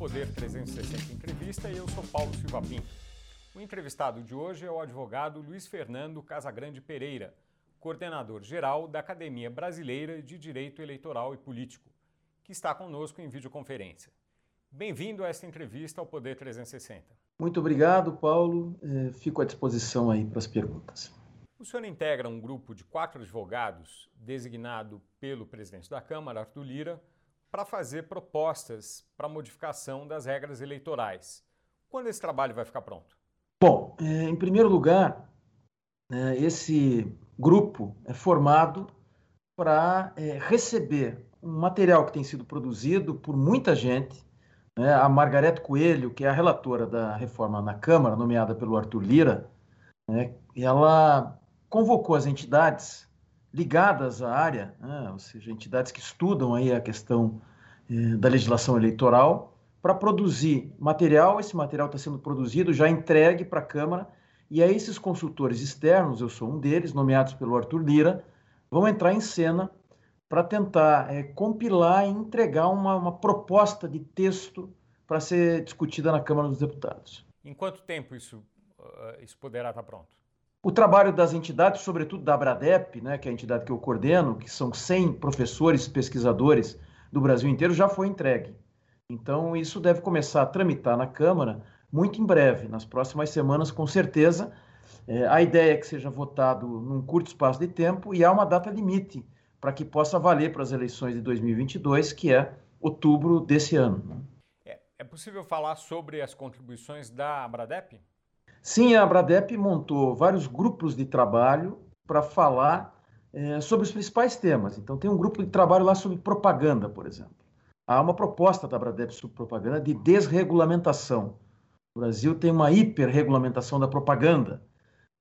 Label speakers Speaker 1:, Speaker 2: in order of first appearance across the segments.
Speaker 1: Poder 360 Entrevista e eu sou Paulo Silva Pinto. O entrevistado de hoje é o advogado Luiz Fernando Casagrande Pereira, coordenador geral da Academia Brasileira de Direito Eleitoral e Político, que está conosco em videoconferência. Bem-vindo a esta entrevista ao Poder 360.
Speaker 2: Muito obrigado, Paulo. É, fico à disposição aí para as perguntas.
Speaker 1: O senhor integra um grupo de quatro advogados designado pelo presidente da Câmara, Arthur Lira, para fazer propostas para modificação das regras eleitorais. Quando esse trabalho vai ficar pronto?
Speaker 2: Bom, é, em primeiro lugar, é, esse grupo é formado para receber um material que tem sido produzido por muita gente né? A Margarete Coelho, que é a relatora da reforma na Câmara, nomeada pelo Arthur Lira, né? ela convocou as entidades ligadas à área, né? ou seja, entidades que estudam aí a questão eh, da legislação eleitoral, para produzir material. Esse material está sendo produzido, já entregue para a Câmara, e aí esses consultores externos, eu sou um deles, nomeados pelo Arthur Lira, vão entrar em cena para tentar é, compilar e entregar uma, uma proposta de texto para ser discutida na Câmara dos Deputados.
Speaker 1: Em quanto tempo isso, uh, isso poderá estar pronto?
Speaker 2: O trabalho das entidades, sobretudo da Abradep, né, que é a entidade que eu coordeno, que são 100 professores pesquisadores do Brasil inteiro, já foi entregue. Então, isso deve começar a tramitar na Câmara muito em breve, nas próximas semanas, com certeza. É, a ideia é que seja votado num curto espaço de tempo e há uma data limite para que possa valer para as eleições de 2022, que é outubro desse ano.
Speaker 1: É, é possível falar sobre as contribuições da Abradep?
Speaker 2: Sim, a Abradep montou vários grupos de trabalho para falar é, sobre os principais temas. Então, tem um grupo de trabalho lá sobre propaganda, por exemplo. Há uma proposta da Abradep sobre propaganda de desregulamentação. O Brasil tem uma hiperregulamentação da propaganda,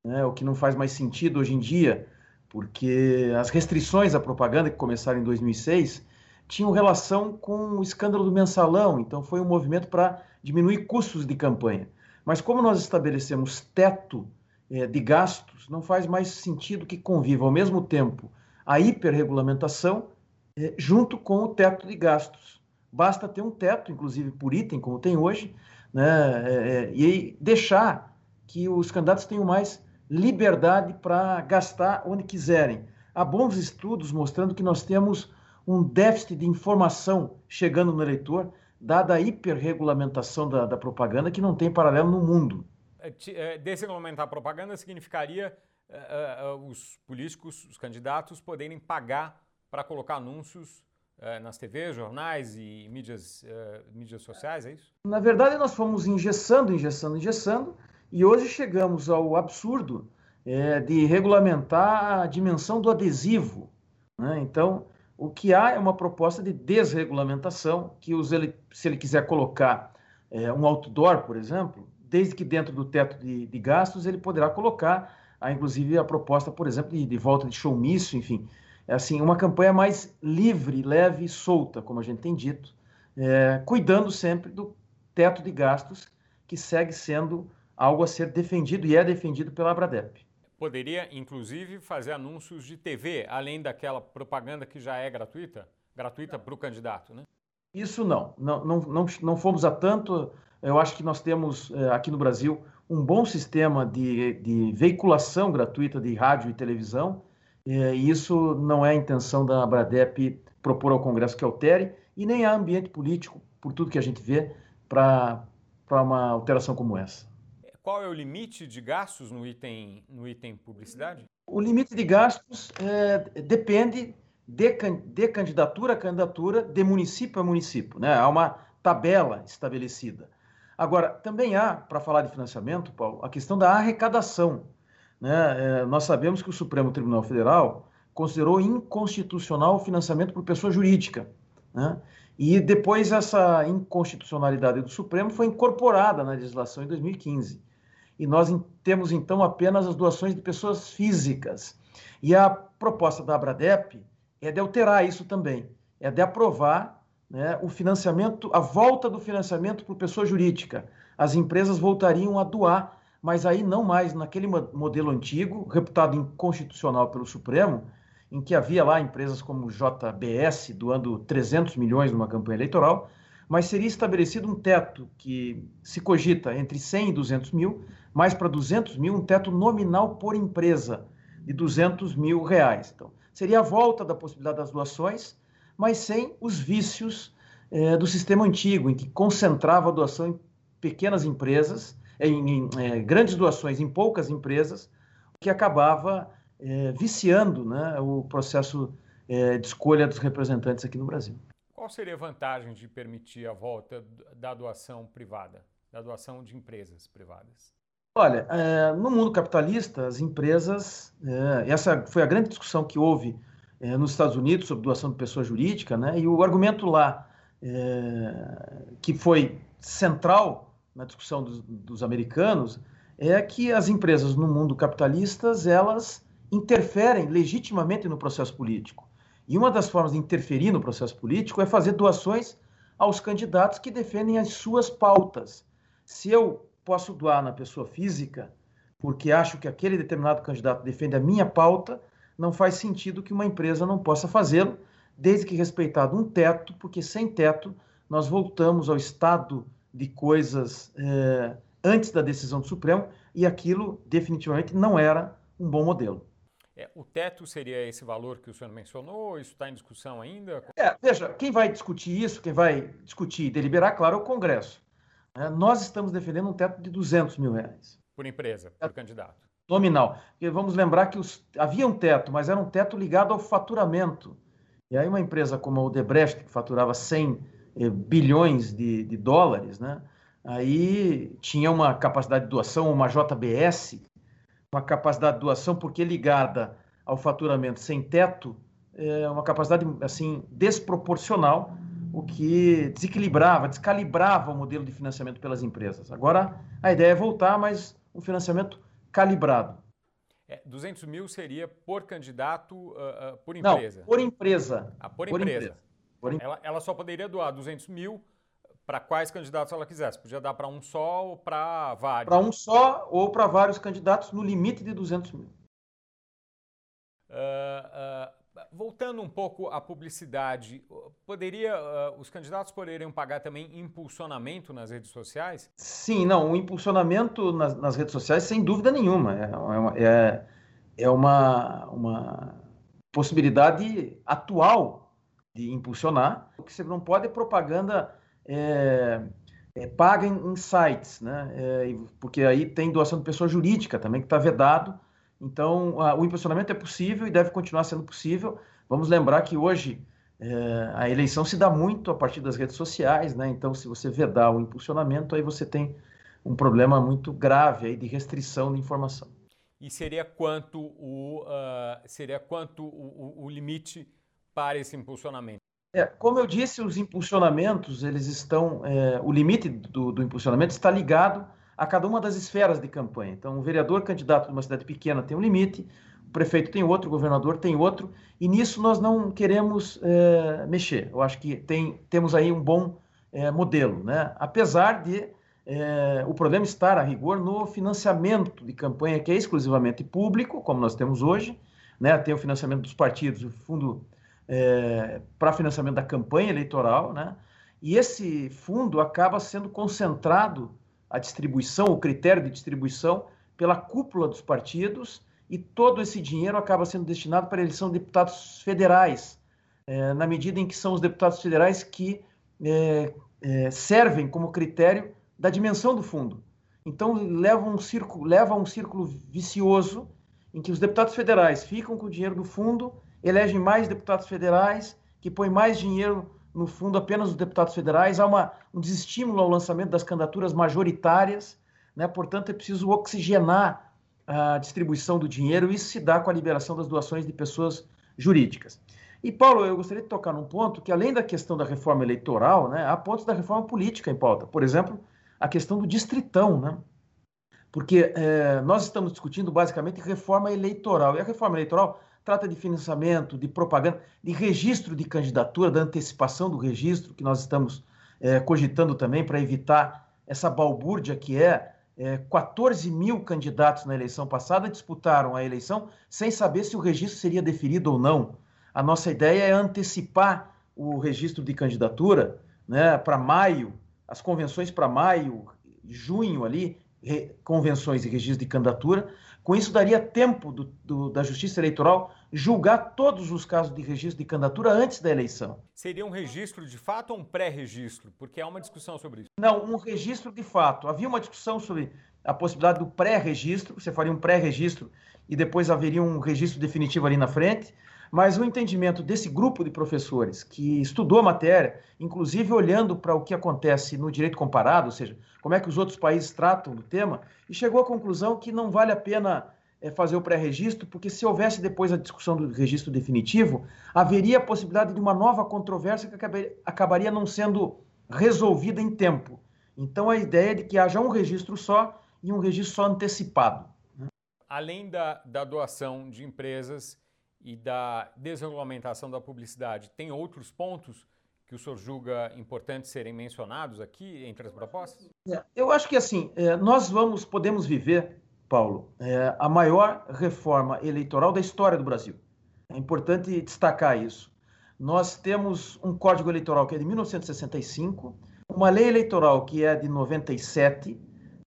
Speaker 2: né, o que não faz mais sentido hoje em dia porque as restrições à propaganda que começaram em 2006 tinham relação com o escândalo do mensalão, então foi um movimento para diminuir custos de campanha. Mas como nós estabelecemos teto é, de gastos, não faz mais sentido que conviva ao mesmo tempo a hiperregulamentação é, junto com o teto de gastos. Basta ter um teto, inclusive por item, como tem hoje, né, é, e deixar que os candidatos tenham mais liberdade para gastar onde quiserem. Há bons estudos mostrando que nós temos um déficit de informação chegando no eleitor, dada a hiperregulamentação da, da propaganda que não tem paralelo no mundo.
Speaker 1: É, é, desregulamentar a propaganda significaria uh, uh, os políticos, os candidatos, poderem pagar para colocar anúncios uh, nas TVs, jornais e mídias, mídias sociais, é isso?
Speaker 2: Na verdade, nós fomos engessando, engessando, engessando, e hoje chegamos ao absurdo é, de regulamentar a dimensão do adesivo. Né? Então, o que há é uma proposta de desregulamentação, que os, se ele quiser colocar é, um outdoor, por exemplo, desde que dentro do teto de, de gastos ele poderá colocar, há inclusive a proposta, por exemplo, de, de volta de showmício, enfim, é assim, uma campanha mais livre, leve e solta, como a gente tem dito, é, cuidando sempre do teto de gastos, que segue sendo algo a ser defendido e é defendido pela Abradep.
Speaker 1: Poderia, inclusive, fazer anúncios de TV, além daquela propaganda que já é gratuita? Gratuita para o candidato, né?
Speaker 2: Isso não. Não, não, não, não fomos a tanto. Eu acho que nós temos eh, aqui no Brasil um bom sistema de, de veiculação gratuita de rádio e televisão, eh, e isso não é a intenção da Abradep propor ao Congresso que altere, e nem há ambiente político, por tudo que a gente vê, para uma alteração como essa.
Speaker 1: Qual é o limite de gastos no item, no item publicidade?
Speaker 2: O limite de gastos é, depende de, de, candidatura a candidatura, de município a município. Né? Há uma tabela estabelecida. Agora, também há, para falar de financiamento, Paulo, a questão da arrecadação. Né? É, nós sabemos que o Supremo Tribunal Federal considerou inconstitucional o financiamento por pessoa jurídica. Né? E depois essa inconstitucionalidade do Supremo foi incorporada na legislação em 2015 e nós temos então apenas as doações de pessoas físicas. E a proposta da Abradep é de alterar isso também, é de aprovar né, o financiamento, a volta do financiamento por pessoa jurídica. As empresas voltariam a doar, mas aí não mais naquele modelo antigo, reputado inconstitucional pelo Supremo, em que havia lá empresas como JBS doando 300 milhões numa campanha eleitoral, mas seria estabelecido um teto que se cogita entre 100 e 200 mil, mais para 200 mil, um teto nominal por empresa de 200 mil reais. Então, seria a volta da possibilidade das doações, mas sem os vícios é, do sistema antigo, em que concentrava a doação em pequenas empresas, em, em é, grandes doações em poucas empresas, que acabava é, viciando né, o processo de escolha dos representantes aqui no Brasil.
Speaker 1: Qual seria a vantagem de permitir a volta da doação privada, da doação de empresas privadas?
Speaker 2: Olha, é, no mundo capitalista, as empresas, é, essa foi a grande discussão que houve é, nos Estados Unidos sobre doação de pessoa jurídica, né? E o argumento lá que foi central na discussão dos, dos, americanos é que as empresas no mundo capitalista elas interferem legitimamente no processo político. E uma das formas de interferir no processo político é fazer doações aos candidatos que defendem as suas pautas. Se eu posso doar na pessoa física porque acho que aquele determinado candidato defende a minha pauta, não faz sentido que uma empresa não possa fazê-lo, desde que respeitado um teto, porque sem teto nós voltamos ao estado de coisas é, antes da decisão do Supremo e aquilo definitivamente não era um bom modelo.
Speaker 1: É, o teto seria esse valor que o senhor mencionou? Isso está em discussão ainda?
Speaker 2: É, veja, quem vai discutir isso, quem vai discutir e deliberar, claro, é o Congresso. É, nós estamos defendendo um teto de 200 mil reais.
Speaker 1: Por empresa, por candidato
Speaker 2: nominal. Porque vamos lembrar que os, havia um teto, mas era um teto ligado ao faturamento. E aí uma empresa como a Odebrecht, que faturava 100 eh, bilhões de, de, dólares, né? aí tinha uma capacidade de doação, uma JBS, uma capacidade de doação porque ligada ao faturamento sem teto, é uma capacidade assim desproporcional, o que desequilibrava, descalibrava o modelo de financiamento pelas empresas. Agora a ideia é voltar, mas um financiamento calibrado.
Speaker 1: É, 200 mil seria por candidato, uh, uh, por empresa?
Speaker 2: Não, por empresa.
Speaker 1: Ah, por, por empresa. empresa. Por ela, ela, só poderia doar 200 mil para quais candidatos ela quisesse? Podia dar para um só ou para vários?
Speaker 2: Para um só ou para vários candidatos no limite de 200 mil.
Speaker 1: Uh, voltando um pouco à publicidade, poderia uh, os candidatos poderiam pagar também impulsionamento nas redes sociais?
Speaker 2: Sim, não, o impulsionamento nas, nas redes sociais, sem dúvida nenhuma, é, é, é uma, uma possibilidade atual de impulsionar. O que você não pode é propaganda é, é, paga em, em, sites, né? É, porque aí tem doação de pessoa jurídica também que está vedado então, o impulsionamento é possível e deve continuar sendo possível. Vamos lembrar que hoje é, a eleição se dá muito a partir das redes sociais, né? Então, se você vedar o impulsionamento, aí você tem um problema muito grave aí de restrição de informação.
Speaker 1: E seria quanto o, uh, seria quanto o, o, o, limite para esse impulsionamento?
Speaker 2: É, como eu disse, os impulsionamentos, eles estão, é, o limite do, do impulsionamento está ligado a cada uma das esferas de campanha. Então, o vereador candidato de uma cidade pequena tem um limite, o prefeito tem outro, o governador tem outro, e nisso nós não queremos é, mexer. Eu acho que tem, temos aí um bom é, modelo, né? apesar de é, o problema estar, a rigor, no financiamento de campanha, que é exclusivamente público, como nós temos hoje, né? tem o financiamento dos partidos, o fundo para financiamento da campanha eleitoral, né? e esse fundo acaba sendo concentrado a distribuição, o critério de distribuição pela cúpula dos partidos e todo esse dinheiro acaba sendo destinado para a eleição de deputados federais, é, na medida em que são os deputados federais que é, é, servem como critério da dimensão do fundo. Então leva um círculo, leva um círculo vicioso em que os deputados federais ficam com o dinheiro do fundo, elegem mais deputados federais, que põem mais dinheiro no fundo, apenas os deputados federais. Há uma, um desestímulo ao lançamento das candidaturas majoritárias, né? portanto, é preciso oxigenar a distribuição do dinheiro. Isso se dá com a liberação das doações de pessoas jurídicas. E, Paulo, eu gostaria de tocar num ponto que, além da questão da reforma eleitoral, né, há pontos da reforma política em pauta. Por exemplo, a questão do distritão, né? Porque é, nós estamos discutindo basicamente reforma eleitoral. E a reforma eleitoral trata de financiamento, de propaganda, de registro de candidatura, da antecipação do registro, que nós estamos é, cogitando também para evitar essa balbúrdia que é, é 14 mil candidatos na eleição passada disputaram a eleição sem saber se o registro seria deferido ou não. A nossa ideia é antecipar o registro de candidatura né, para maio, as convenções para maio, junho ali, convenções e registro de candidatura. Com isso, daria tempo do, do, da Justiça Eleitoral julgar todos os casos de registro de candidatura antes da eleição.
Speaker 1: Seria um registro de fato ou um pré-registro? Porque há uma discussão sobre isso.
Speaker 2: Não, um registro de fato. Havia uma discussão sobre a possibilidade do pré-registro, você faria um pré-registro e depois haveria um registro definitivo ali na frente. Mas o entendimento desse grupo de professores que estudou a matéria, inclusive olhando para o que acontece no direito comparado, ou seja, como é que os outros países tratam do tema, e chegou à conclusão que não vale a pena é, fazer o pré-registro, porque se houvesse depois a discussão do registro definitivo, haveria a possibilidade de uma nova controvérsia que acabaria não sendo resolvida em tempo. Então, a ideia é de que haja um registro só e um registro só antecipado. Né?
Speaker 1: Além da, da doação de empresas e da desregulamentação da publicidade, tem outros pontos que o senhor julga importantes serem mencionados aqui entre as propostas?
Speaker 2: É, eu acho que assim, é, nós vamos, podemos viver, Paulo, é, a maior reforma eleitoral da história do Brasil. É importante destacar isso. Nós temos um Código Eleitoral que é de 1965, uma lei eleitoral que é de 97,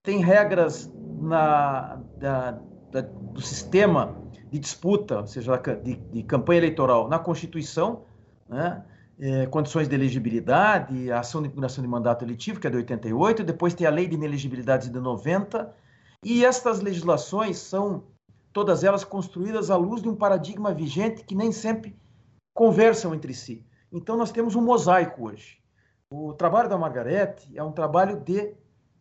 Speaker 2: tem regras na, da, da, do sistema de disputa, ou seja, de, de campanha eleitoral na Constituição, né? É, condições de elegibilidade, a ação de impugnação de mandato eletivo, que é de 88, depois tem a lei de inelegibilidade de 90, e estas legislações são todas elas construídas à luz de um paradigma vigente que nem sempre conversam entre si. Então nós temos um mosaico hoje. O trabalho da Margarete é um trabalho de,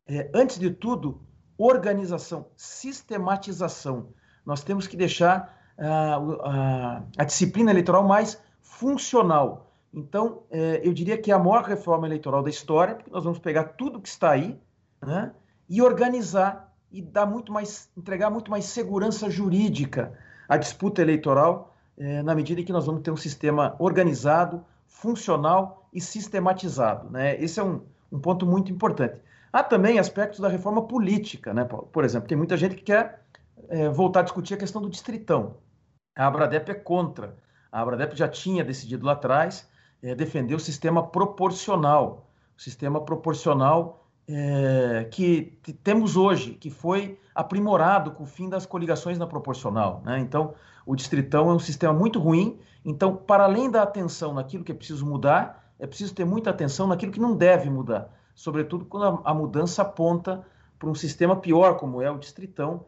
Speaker 2: é, antes de tudo, organização, sistematização nós temos que deixar uh, uh, a disciplina eleitoral mais funcional. Então, eh, eu diria que é a maior reforma eleitoral da história, porque nós vamos pegar tudo que está aí né, e organizar e dar muito mais, entregar muito mais segurança jurídica à disputa eleitoral, eh, na medida em que nós vamos ter um sistema organizado, funcional e sistematizado. Né? Esse é um, um ponto muito importante. Há também aspectos da reforma política, né, Paulo? Por exemplo, tem muita gente que quer é, voltar a discutir a questão do distritão. A Abradep é contra. A Abradep já tinha decidido lá atrás é, defender o sistema proporcional. O sistema proporcional é, que temos hoje, que foi aprimorado com o fim das coligações na proporcional. Né? Então, o distritão é um sistema muito ruim. Então, para além da atenção naquilo que é preciso mudar, é preciso ter muita atenção naquilo que não deve mudar, sobretudo quando a, a mudança aponta para um sistema pior, como é o distritão,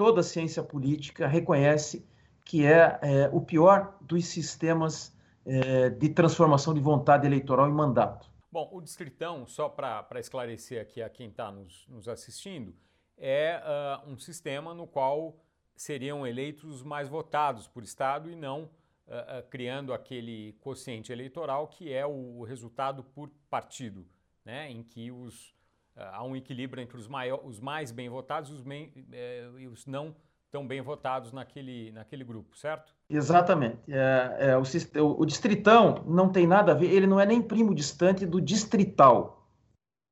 Speaker 2: toda a ciência política reconhece que é, é o pior dos sistemas é, de transformação de vontade eleitoral em mandato.
Speaker 1: Bom, o Distritão, só para esclarecer aqui a quem está nos, nos, assistindo, é uh, um sistema no qual seriam eleitos os mais votados por Estado e não uh, uh, criando aquele quociente eleitoral que é o resultado por partido, né, em que os há um equilíbrio entre os, maior, os mais bem votados e os, é, e os, não tão bem votados naquele, naquele grupo, certo?
Speaker 2: Exatamente. É, é, o, o, distritão não tem nada a ver, ele não é nem primo distante do distrital.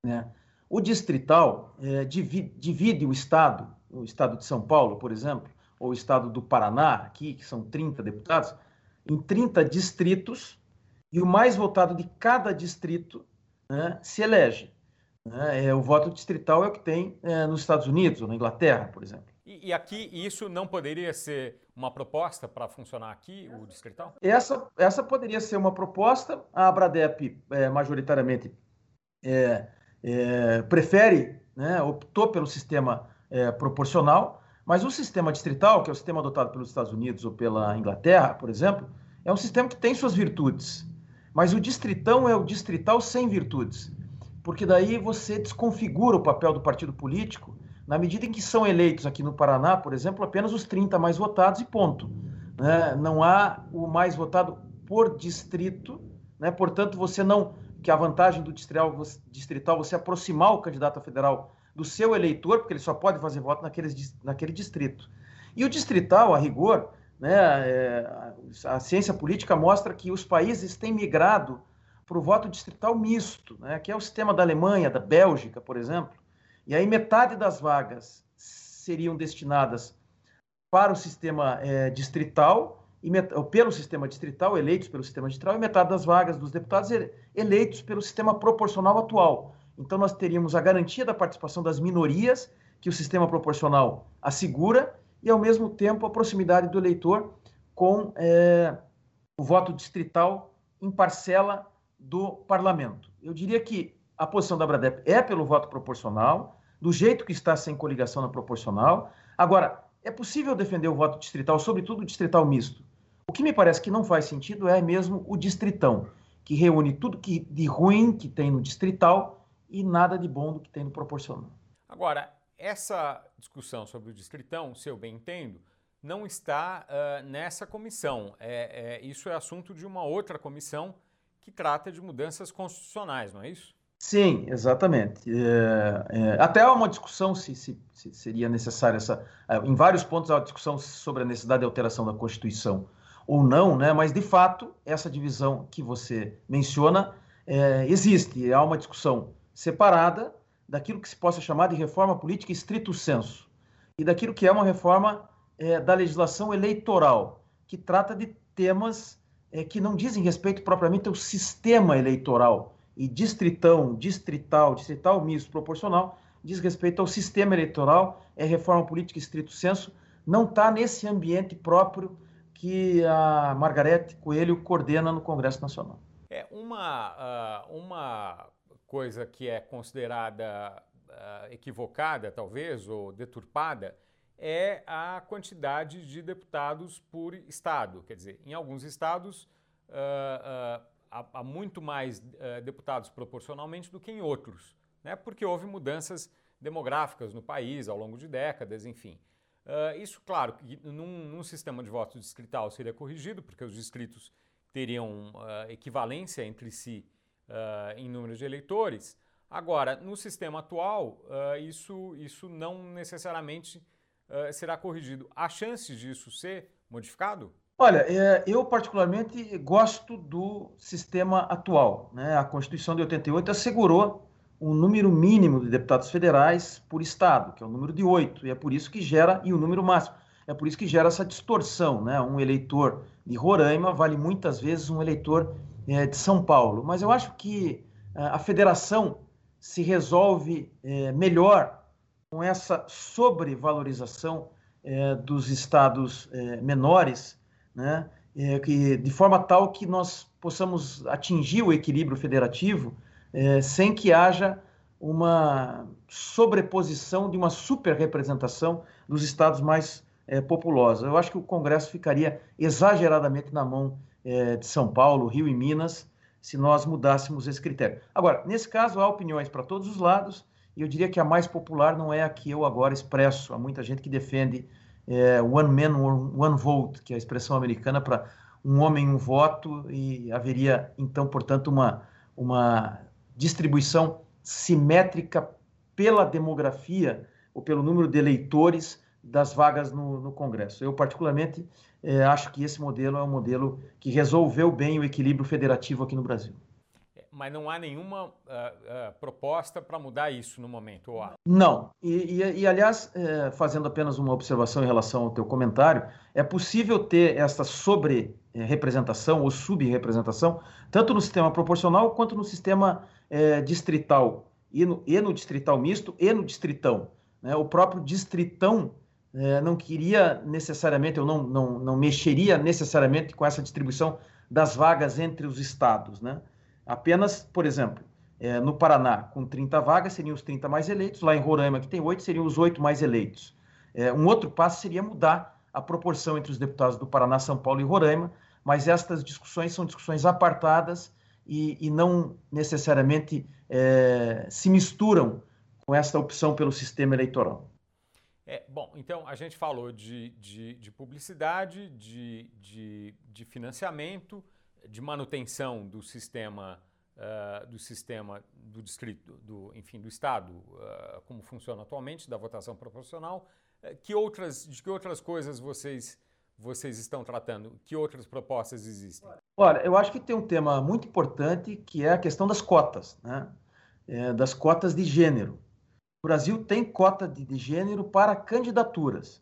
Speaker 2: Né? O distrital é, divide, divide, o Estado, o Estado de São Paulo, por exemplo, ou o Estado do Paraná, aqui, que são 30 deputados, em 30 distritos, e o mais votado de cada distrito né, se elege. Né? É, o voto distrital é o que tem é, nos Estados Unidos ou na Inglaterra, por exemplo.
Speaker 1: E, e aqui isso não poderia ser uma proposta para funcionar aqui, o distrital?
Speaker 2: Essa, essa poderia ser uma proposta. A Abradep, é, majoritariamente, é, é, prefere, né, optou pelo sistema é, proporcional, mas o sistema distrital, que é o sistema adotado pelos Estados Unidos ou pela Inglaterra, por exemplo, é um sistema que tem suas virtudes. Mas o distritão é o distrital sem virtudes porque daí você desconfigura o papel do partido político na medida em que são eleitos aqui no Paraná, por exemplo, apenas os 30 mais votados e ponto. Né? Não há o mais votado por distrito, né? portanto, você não. Que a vantagem do distrital, distrital você aproximar o candidato a federal do seu eleitor, porque ele só pode fazer voto naqueles, naquele distrito. E o distrital, a rigor, né, é, a ciência política mostra que os países têm migrado para o voto distrital misto, né, que é o sistema da Alemanha, da Bélgica, por exemplo. E aí metade das vagas seriam destinadas para o sistema é, distrital e pelo sistema distrital, eleitos pelo sistema distrital, e metade das vagas dos deputados eleitos pelo sistema proporcional atual. Então, nós teríamos a garantia da participação das minorias, que o sistema proporcional assegura, e, ao mesmo tempo, a proximidade do eleitor com é, o voto distrital em parcela do parlamento. Eu diria que a posição da Bradep é pelo voto proporcional, do jeito que está sem coligação na proporcional. Agora, é possível defender o voto distrital, sobretudo o distrital misto. O que me parece que não faz sentido é mesmo o distritão, que reúne tudo que de ruim que tem no distrital e nada de bom do que tem no proporcional.
Speaker 1: Agora, essa discussão sobre o distritão, se eu bem entendo, não está uh, nessa comissão. É, é, isso é assunto de uma outra comissão que trata de mudanças constitucionais, não é isso?
Speaker 2: Sim, exatamente. É, é, até há uma discussão se, se, se, seria necessário essa. É, em vários pontos há uma discussão sobre a necessidade de alteração da Constituição ou não, né? mas de fato, essa divisão que você menciona é, existe. Há uma discussão separada daquilo que se possa chamar de reforma política estrito senso e daquilo que é uma reforma é, da legislação eleitoral, que trata de temas é, que não dizem respeito propriamente ao sistema eleitoral e distritão, distrital, distrital misto, proporcional, diz respeito ao sistema eleitoral, é reforma política estrito senso, não está nesse ambiente próprio que a Margarete Coelho coordena no Congresso Nacional.
Speaker 1: É uma, uh, uma coisa que é considerada uh, equivocada, talvez, ou deturpada, é a quantidade de deputados por estado. Quer dizer, em alguns estados, uh, há, há muito mais uh, deputados proporcionalmente do que em outros, né? porque houve mudanças demográficas no país ao longo de décadas, enfim. Uh, isso, claro, num, num, sistema de voto distrital seria corrigido, porque os distritos teriam uh, equivalência entre si em número de eleitores. Agora, no sistema atual, isso, isso não necessariamente será corrigido. Há chances disso ser modificado?
Speaker 2: Olha, é, eu particularmente gosto do sistema atual. Né? A Constituição de 88 assegurou um número mínimo de deputados federais por estado, que é o número de oito, e é por isso que gera, e o número máximo, é por isso que gera essa distorção. Né? Um eleitor de Roraima vale muitas vezes um eleitor é, de São Paulo. Mas eu acho que é, a federação se resolve é, melhor com essa sobrevalorização é, dos estados é, menores né? É, que, de forma tal que nós possamos atingir o equilíbrio federativo é, sem que haja uma sobreposição de uma superrepresentação dos estados mais é, populosos. Eu acho que o Congresso ficaria exageradamente na mão é, de São Paulo, Rio e Minas se nós mudássemos esse critério. Agora, nesse caso, há opiniões para todos os lados, e eu diria que a mais popular não é a que eu agora expresso. Há muita gente que defende é, one man, one vote, que é a expressão americana para um homem, um voto, e haveria, então, portanto, uma, uma distribuição simétrica pela demografia ou pelo número de eleitores das vagas no, no Congresso. Eu, particularmente, é, acho que esse modelo é um modelo que resolveu bem o equilíbrio federativo aqui no Brasil
Speaker 1: mas não há nenhuma uh, uh, proposta para mudar isso no momento, ou há?
Speaker 2: Não. E, e, e aliás, é, fazendo apenas uma observação em relação ao teu comentário, é possível ter essa sobre-representação ou sub-representação, tanto no sistema proporcional quanto no sistema é, distrital, e no, e no, distrital misto e no distritão. Né? O próprio distritão é, não queria necessariamente, ou não, não, não mexeria necessariamente com essa distribuição das vagas entre os estados, né? Apenas, por exemplo, é, no Paraná, com 30 vagas, seriam os 30 mais eleitos. Lá em Roraima, que tem 8, seriam os 8 mais eleitos. É, um outro passo seria mudar a proporção entre os deputados do Paraná, São Paulo e Roraima, mas estas discussões são discussões apartadas e, e não necessariamente é, se misturam com essa opção pelo sistema eleitoral.
Speaker 1: É, bom, então a gente falou de, de, de publicidade, de, de, de financiamento, de manutenção do sistema uh, do sistema do distrito, do, enfim, do estado, uh, como funciona atualmente, da votação proporcional. Uh, que outras, de que outras coisas vocês vocês estão tratando? Que outras propostas existem?
Speaker 2: Olha, eu acho que tem um tema muito importante que é a questão das cotas, né? É, das cotas de gênero. O Brasil tem cota de, de gênero para candidaturas.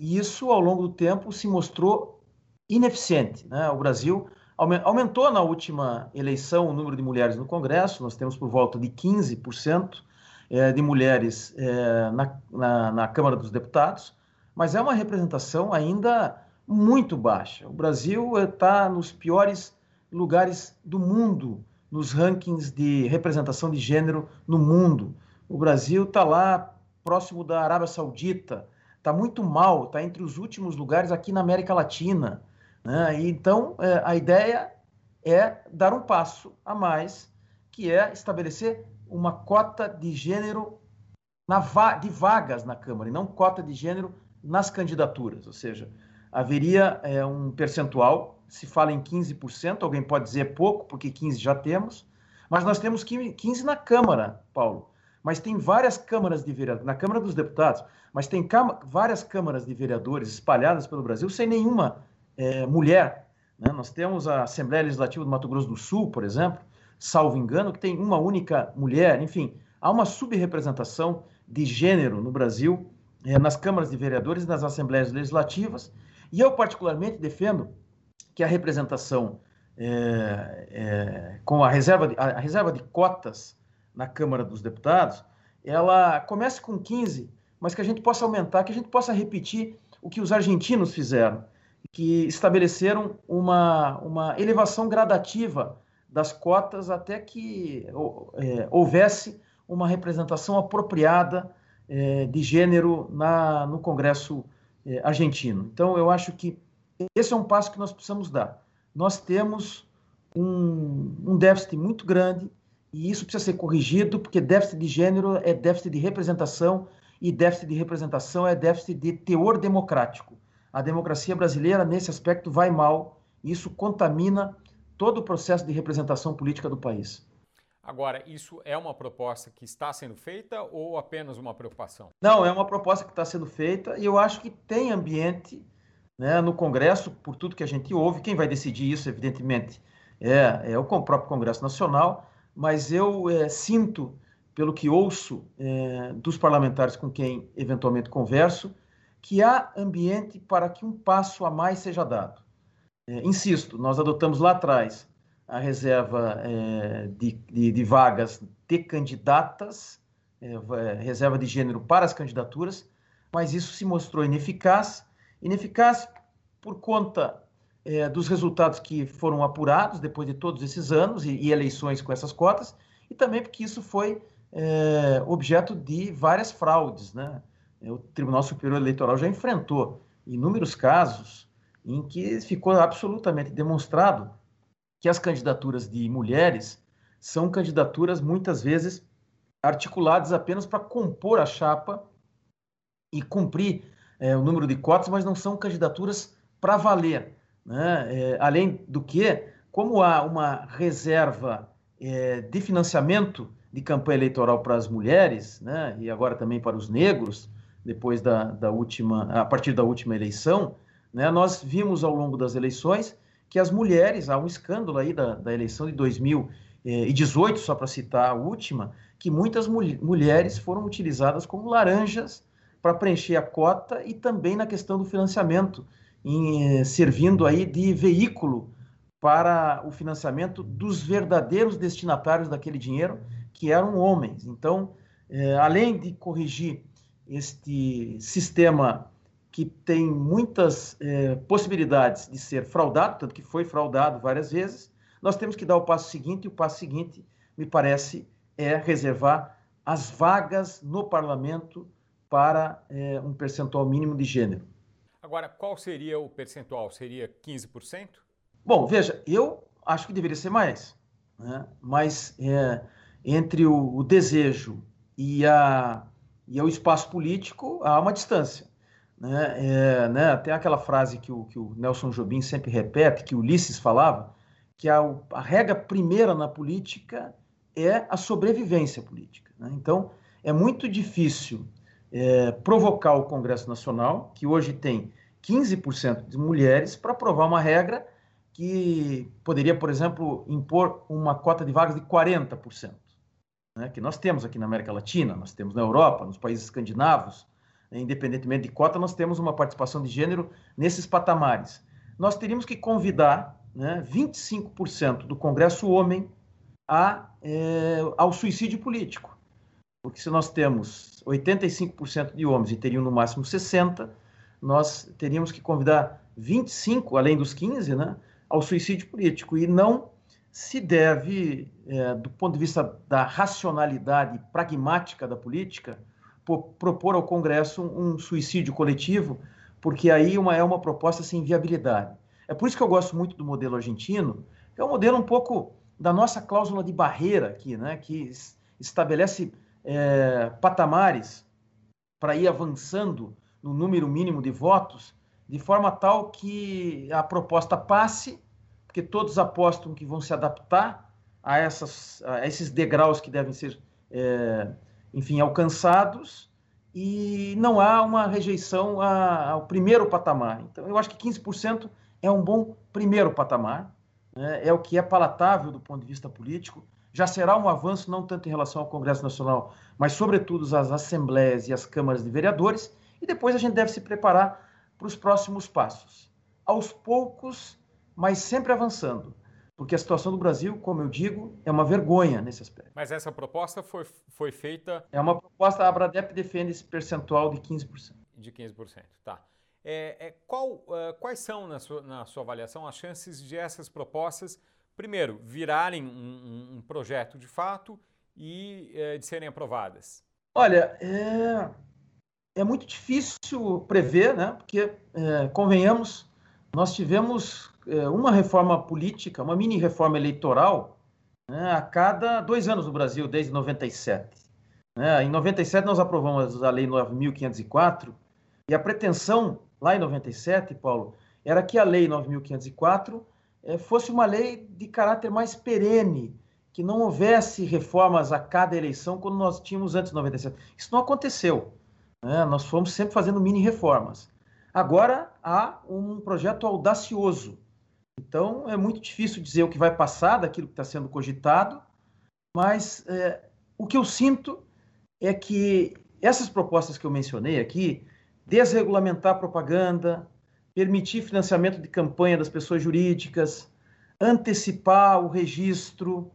Speaker 2: E isso, ao longo do tempo, se mostrou ineficiente. Né? O Brasil aumentou na última eleição o número de mulheres no Congresso, nós temos por volta de 15% é, de mulheres é, na, na, na Câmara dos Deputados, mas é uma representação ainda muito baixa. O Brasil está nos piores lugares do mundo, nos rankings de representação de gênero no mundo. O Brasil está lá próximo da Arábia Saudita, está muito mal, está entre os últimos lugares aqui na América Latina. Né? Então, é, a ideia é dar um passo a mais, que é estabelecer uma cota de gênero va de vagas na Câmara, e não cota de gênero nas candidaturas. Ou seja, haveria é, um percentual, se fala em 15%, alguém pode dizer pouco, porque 15 já temos, mas nós temos 15 na Câmara, Paulo mas tem várias câmaras de vereadores, na Câmara dos Deputados, mas tem várias câmaras de vereadores espalhadas pelo Brasil sem nenhuma é, mulher. Né? Nós temos a Assembleia Legislativa do Mato Grosso do Sul, por exemplo, salvo engano, que tem uma única mulher. Enfim, há uma subrepresentação de gênero no Brasil, é, nas câmaras de vereadores e nas assembleias legislativas, e eu particularmente defendo que a representação é, é com a reserva, de, a reserva de cotas na Câmara dos Deputados, ela comece com 15, mas que a gente possa aumentar, que a gente possa repetir o que os argentinos fizeram, que estabeleceram uma, uma elevação gradativa das cotas até que é, houvesse uma representação apropriada é, de gênero na, no Congresso é, argentino. Então, eu acho que esse é um passo que nós precisamos dar. Nós temos um, um déficit muito grande e isso precisa ser corrigido, porque déficit de gênero é déficit de representação, e déficit de representação é déficit de teor democrático. A democracia brasileira, nesse aspecto, vai mal, e isso contamina todo o processo de representação política do país.
Speaker 1: Agora, isso é uma proposta que está sendo feita ou apenas uma preocupação?
Speaker 2: Não, é uma proposta que está sendo feita e eu acho que tem ambiente né, no Congresso, por tudo que a gente ouve. Quem vai decidir isso, evidentemente, é, é o próprio Congresso Nacional, mas eu é, sinto, pelo que ouço é, dos parlamentares com quem eventualmente converso, que há ambiente para que um passo a mais seja dado. É, insisto, nós adotamos lá atrás a reserva de, de, de, vagas de candidatas, reserva de gênero para as candidaturas, mas isso se mostrou ineficaz ineficaz por conta é, dos resultados que foram apurados depois de todos esses anos e, e eleições com essas cotas, e também porque isso foi é, objeto de várias fraudes. Né? O Tribunal Superior Eleitoral já enfrentou inúmeros casos em que ficou absolutamente demonstrado que as candidaturas de mulheres são candidaturas muitas vezes articuladas apenas para compor a chapa e cumprir é, o número de cotas, mas não são candidaturas para valer. Né? É, além do que, como há uma reserva é, de financiamento de campanha eleitoral para as mulheres, né? e agora também para os negros, depois da, da última, a partir da última eleição, né? nós vimos ao longo das eleições que as mulheres, há um escândalo aí da, da eleição de 2018, só para citar a última, que muitas mul mulheres foram utilizadas como laranjas para preencher a cota e também na questão do financiamento em, eh, servindo aí de veículo para o financiamento dos verdadeiros destinatários daquele dinheiro, que eram homens. Então, é, além de corrigir este sistema que tem muitas é, possibilidades de ser fraudado, tanto que foi fraudado várias vezes, nós temos que dar o passo seguinte, e o passo seguinte, me parece, é reservar as vagas no parlamento para é, um percentual mínimo de gênero.
Speaker 1: Agora, qual seria o percentual? Seria 15%?
Speaker 2: Bom, veja, eu acho que deveria ser mais, né? mas é, entre o, o, desejo e, a, e o espaço político há uma distância. Né? É, né? Aquela frase que o, que o Nelson Jobim sempre repete, que Ulisses falava, que a, a regra primeira na política é a sobrevivência política. Né? Então, é muito difícil é, provocar o Congresso Nacional, que hoje tem 15% de mulheres, para aprovar uma regra que poderia, por exemplo, impor uma cota de vagas de 40%, né, que nós temos aqui na América Latina, nós temos na Europa, nos países escandinavos, né, independentemente de cota, nós temos uma participação de gênero nesses patamares. nós teríamos que convidar né, 25% do Congresso homem a, é, ao suicídio político. Porque se nós temos 85% de homens e teriam no máximo 60%, nós teríamos que convidar 25, além dos 15, né, ao suicídio político. E não se deve, é, do ponto de vista da racionalidade pragmática da política, propor ao Congresso um suicídio coletivo, porque aí uma, é uma proposta sem viabilidade. É por isso que eu gosto muito do modelo argentino, que é um modelo um pouco da nossa cláusula de barreira aqui, né, que estabelece é, patamares para ir avançando no número mínimo de votos, de forma tal que a proposta passe, porque todos apostam que vão se adaptar a, essas, a esses degraus que devem ser, é, enfim, alcançados, e não há uma rejeição ao primeiro patamar. Então, eu acho que 15% é um bom primeiro patamar, né? é o que é palatável do ponto de vista político. Já será um avanço, não tanto em relação ao Congresso Nacional, mas, sobretudo, às assembleias e às câmaras de vereadores. E depois a gente deve se preparar para os próximos passos. Aos poucos, mas sempre avançando. Porque a situação do Brasil, como eu digo, é uma vergonha nesse aspecto.
Speaker 1: Mas essa proposta foi, foi feita.
Speaker 2: É uma proposta, a Abradep defende esse percentual de 15%.
Speaker 1: De 15%, tá. É, é, qual, uh, quais são, na sua, na sua avaliação, as chances de essas propostas, primeiro, virarem um, um projeto de fato e uh, de serem aprovadas?
Speaker 2: Olha, é, é muito difícil prever, né? porque, é, convenhamos, nós tivemos é, uma reforma política, uma mini reforma eleitoral, né, a cada dois anos no Brasil, desde 97. Né? Em 97 nós aprovamos a Lei 9.504 e a pretensão lá em 97, Paulo, era que a Lei 9.504 eh, fosse uma lei de caráter mais perene, que não houvesse reformas a cada eleição, como nós tínhamos antes de 97. Isso não aconteceu. Né? Nós fomos sempre fazendo mini reformas. Agora há um projeto audacioso. Então é muito difícil dizer o que vai passar daquilo que está sendo cogitado, mas é, o que eu sinto é que essas propostas que eu mencionei aqui, desregulamentar a propaganda, permitir financiamento de campanha das pessoas jurídicas, antecipar o registro,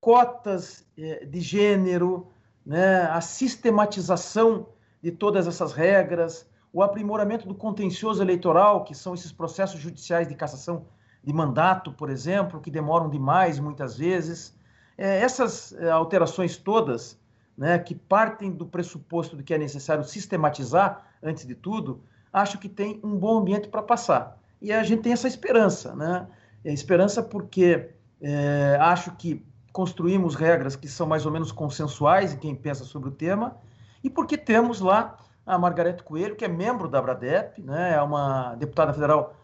Speaker 2: cotas eh, de gênero, né, a sistematização de todas essas regras, o aprimoramento do contencioso eleitoral, que são esses processos judiciais de cassação de mandato, por exemplo, que demoram demais muitas vezes. É, essas é, alterações todas, né, que partem do pressuposto de que é necessário sistematizar antes de tudo, acho que tem um bom ambiente para passar. E a gente tem essa esperança, né? É esperança porque é, acho que construímos regras que são mais ou menos consensuais em quem pensa sobre o tema, e porque temos lá a Margarete Coelho, que é membro da Abradep, né? é uma deputada federal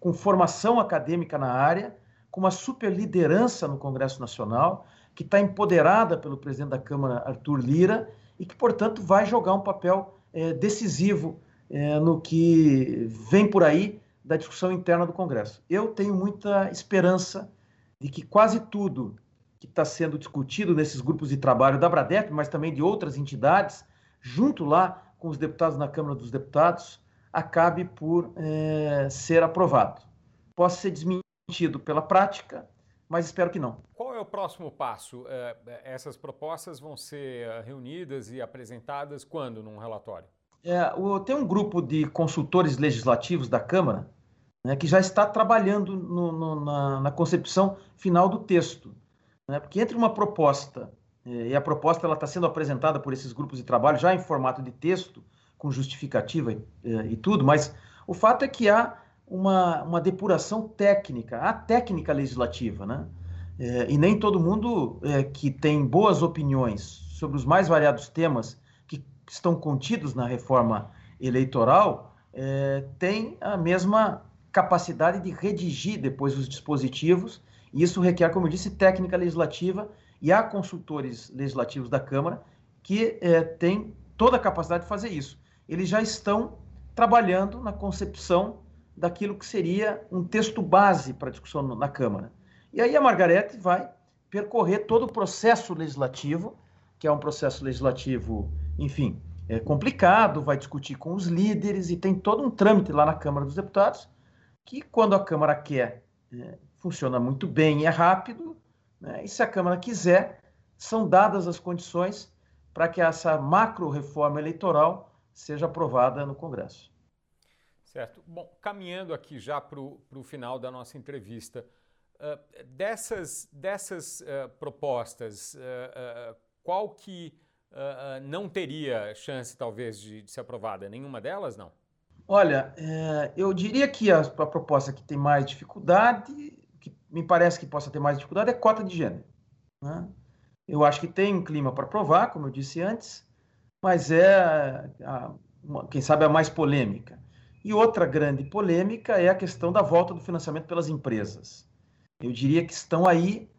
Speaker 2: com formação acadêmica na área, com uma super liderança no Congresso Nacional, que está empoderada pelo presidente da Câmara, Arthur Lira, e que, portanto, vai jogar um papel é, decisivo é, no que vem por aí da discussão interna do Congresso. Eu tenho muita esperança de que quase tudo que está sendo discutido nesses grupos de trabalho da Bradep, mas também de outras entidades, junto lá com os deputados na Câmara dos Deputados, acabe por é, ser aprovado. Possa ser desmentido pela prática, mas espero que não.
Speaker 1: Qual é o próximo passo? É, essas propostas vão ser reunidas e apresentadas quando num relatório?
Speaker 2: É, o, tem um grupo de consultores legislativos da Câmara né, que já está trabalhando no, no, na, na, concepção final do texto. Né, porque entre uma proposta, e a proposta ela está sendo apresentada por esses grupos de trabalho já em formato de texto, com justificativa e, é, e tudo, mas o fato é que há uma, uma depuração técnica, a técnica legislativa, né? É, e nem todo mundo é, que tem boas opiniões sobre os mais variados temas que estão contidos na reforma eleitoral é, tem a mesma capacidade de redigir depois os dispositivos, e isso requer, como eu disse, técnica legislativa, e há consultores legislativos da Câmara que têm toda a capacidade de fazer isso. Eles já estão trabalhando na concepção daquilo que seria um texto base para discussão na Câmara. E aí a Margarete vai percorrer todo o processo legislativo, que é um processo legislativo, enfim, é complicado, vai discutir com os líderes e tem todo um trâmite lá na Câmara dos Deputados. que quando a Câmara quer, é, funciona muito bem é rápido, né? e se a Câmara quiser, são dadas as condições para que essa macro-reforma eleitoral seja aprovada no Congresso.
Speaker 1: Certo. Bom, caminhando aqui já para o final da nossa entrevista, uh, dessas, dessas uh, propostas, uh, qual que não teria chance, talvez, de, de, ser aprovada? Nenhuma delas, não?
Speaker 2: Olha, é, eu diria que a, a, proposta que tem mais dificuldade, que me parece que possa ter mais dificuldade, é cota de gênero. Né? Eu acho que tem um clima para aprovar, como eu disse antes, mas é, a, uma, quem sabe, a mais polêmica. E outra grande polêmica é a questão da volta do financiamento pelas empresas. Eu diria que estão aí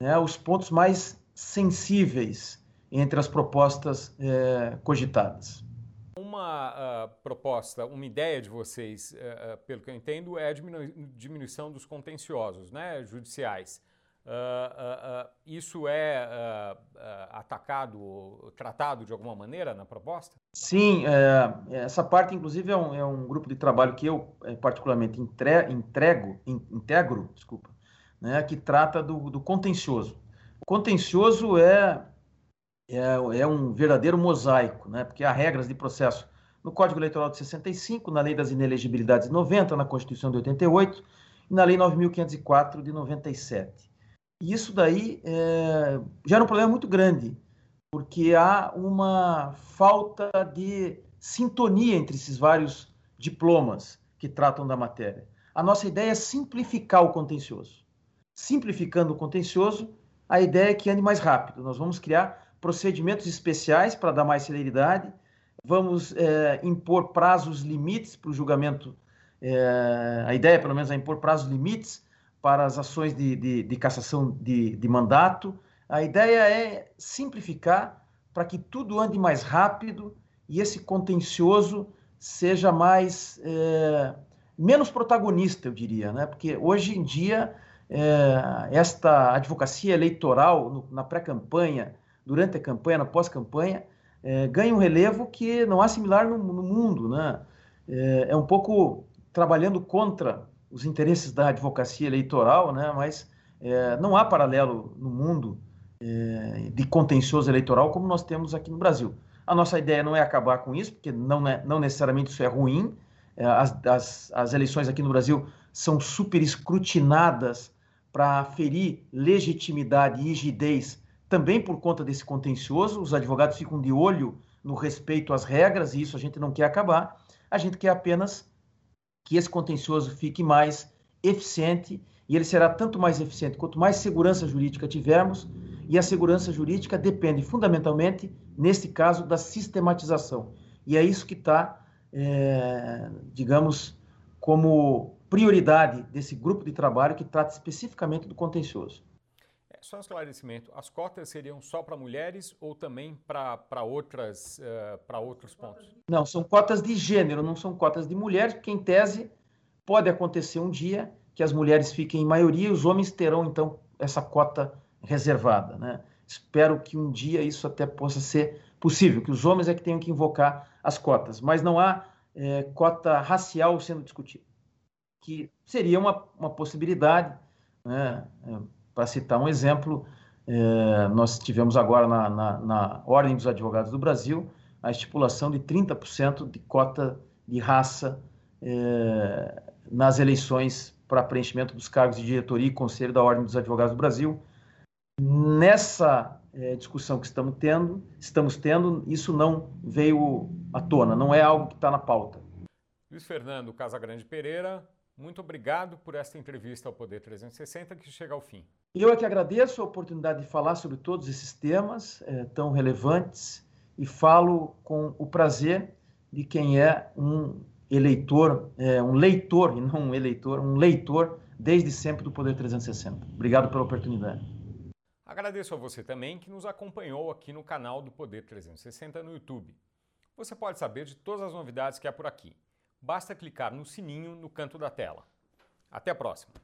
Speaker 2: né, os pontos mais sensíveis entre as propostas é, cogitadas.
Speaker 1: Uma uh, proposta, uma ideia de vocês, uh, pelo que eu entendo, é a diminu diminuição dos contenciosos né, judiciais. Uh, uh, isso é atacado, tratado de alguma maneira na proposta?
Speaker 2: Sim, é, essa parte, inclusive, é um, é um, grupo de trabalho que eu é, particularmente entre, entrego, in, integro, desculpa, né, que trata do, do contencioso. O contencioso é, é, é, um verdadeiro mosaico, né, porque há regras de processo no Código Eleitoral de 65, na Lei das Inelegibilidades de 90, na Constituição de 88 e na Lei 9.504 de 97. E isso daí é, gera um problema muito grande, porque há uma falta de sintonia entre esses vários diplomas que tratam da matéria. A nossa ideia é simplificar o contencioso. Simplificando o contencioso, a ideia é que ande mais rápido. Nós vamos criar procedimentos especiais para dar mais celeridade, vamos é, impor prazos limites para o julgamento. É, a ideia, pelo menos, é impor prazos limites para as ações de, de, de cassação de, de mandato. A ideia é simplificar para que tudo ande mais rápido e esse contencioso seja mais é, menos protagonista, eu diria, né? Porque hoje em dia é, esta advocacia eleitoral no, na pré-campanha, durante a campanha, na pós-campanha, é, ganha um relevo que não há similar no, no mundo, né? É, é um pouco trabalhando contra os interesses da advocacia eleitoral, né? mas é, não há paralelo no mundo é, de contencioso eleitoral como nós temos aqui no Brasil. A nossa ideia não é acabar com isso, porque não, é, não necessariamente isso é ruim. É, as, as, as eleições aqui no Brasil são super escrutinadas para ferir legitimidade e rigidez também por conta desse contencioso. Os advogados ficam de olho no respeito às regras e isso a gente não quer acabar. A gente quer apenas que esse contencioso fique mais eficiente e ele será tanto mais eficiente quanto mais segurança jurídica tivermos, e a segurança jurídica depende fundamentalmente, neste caso, da sistematização. E é isso que está, é, digamos, como prioridade desse grupo de trabalho que trata especificamente do contencioso.
Speaker 1: Só um esclarecimento, as cotas seriam só para mulheres ou também para outras uh, para outros pontos?
Speaker 2: Não, são cotas de gênero, não são cotas de mulheres, porque em tese pode acontecer um dia que as mulheres fiquem em maioria e os homens terão então essa cota reservada, né? Espero que um dia isso até possa ser possível, que os homens é que tenham que invocar as cotas, mas não há é, cota racial sendo discutida, que seria uma, uma possibilidade, né? É, para citar um exemplo, é, nós tivemos agora na, na, na, Ordem dos Advogados do Brasil a estipulação de 30% de cota de raça é, nas eleições para preenchimento dos cargos de diretoria e conselho da Ordem dos Advogados do Brasil. Nessa é, discussão que estamos tendo, estamos tendo, isso não veio à tona, não é algo que está na pauta.
Speaker 1: Luiz Fernando Casagrande Pereira, muito obrigado por esta entrevista ao Poder 360 que chega ao fim.
Speaker 2: Eu é que agradeço a oportunidade de falar sobre todos esses temas é, tão relevantes e falo com o prazer de quem é um eleitor, é, um leitor, e não um eleitor, um leitor desde sempre do Poder 360. Obrigado pela oportunidade.
Speaker 1: Agradeço a você também que nos acompanhou aqui no canal do Poder 360 no YouTube. Você pode saber de todas as novidades que há por aqui. Basta clicar no sininho no canto da tela. Até a próxima!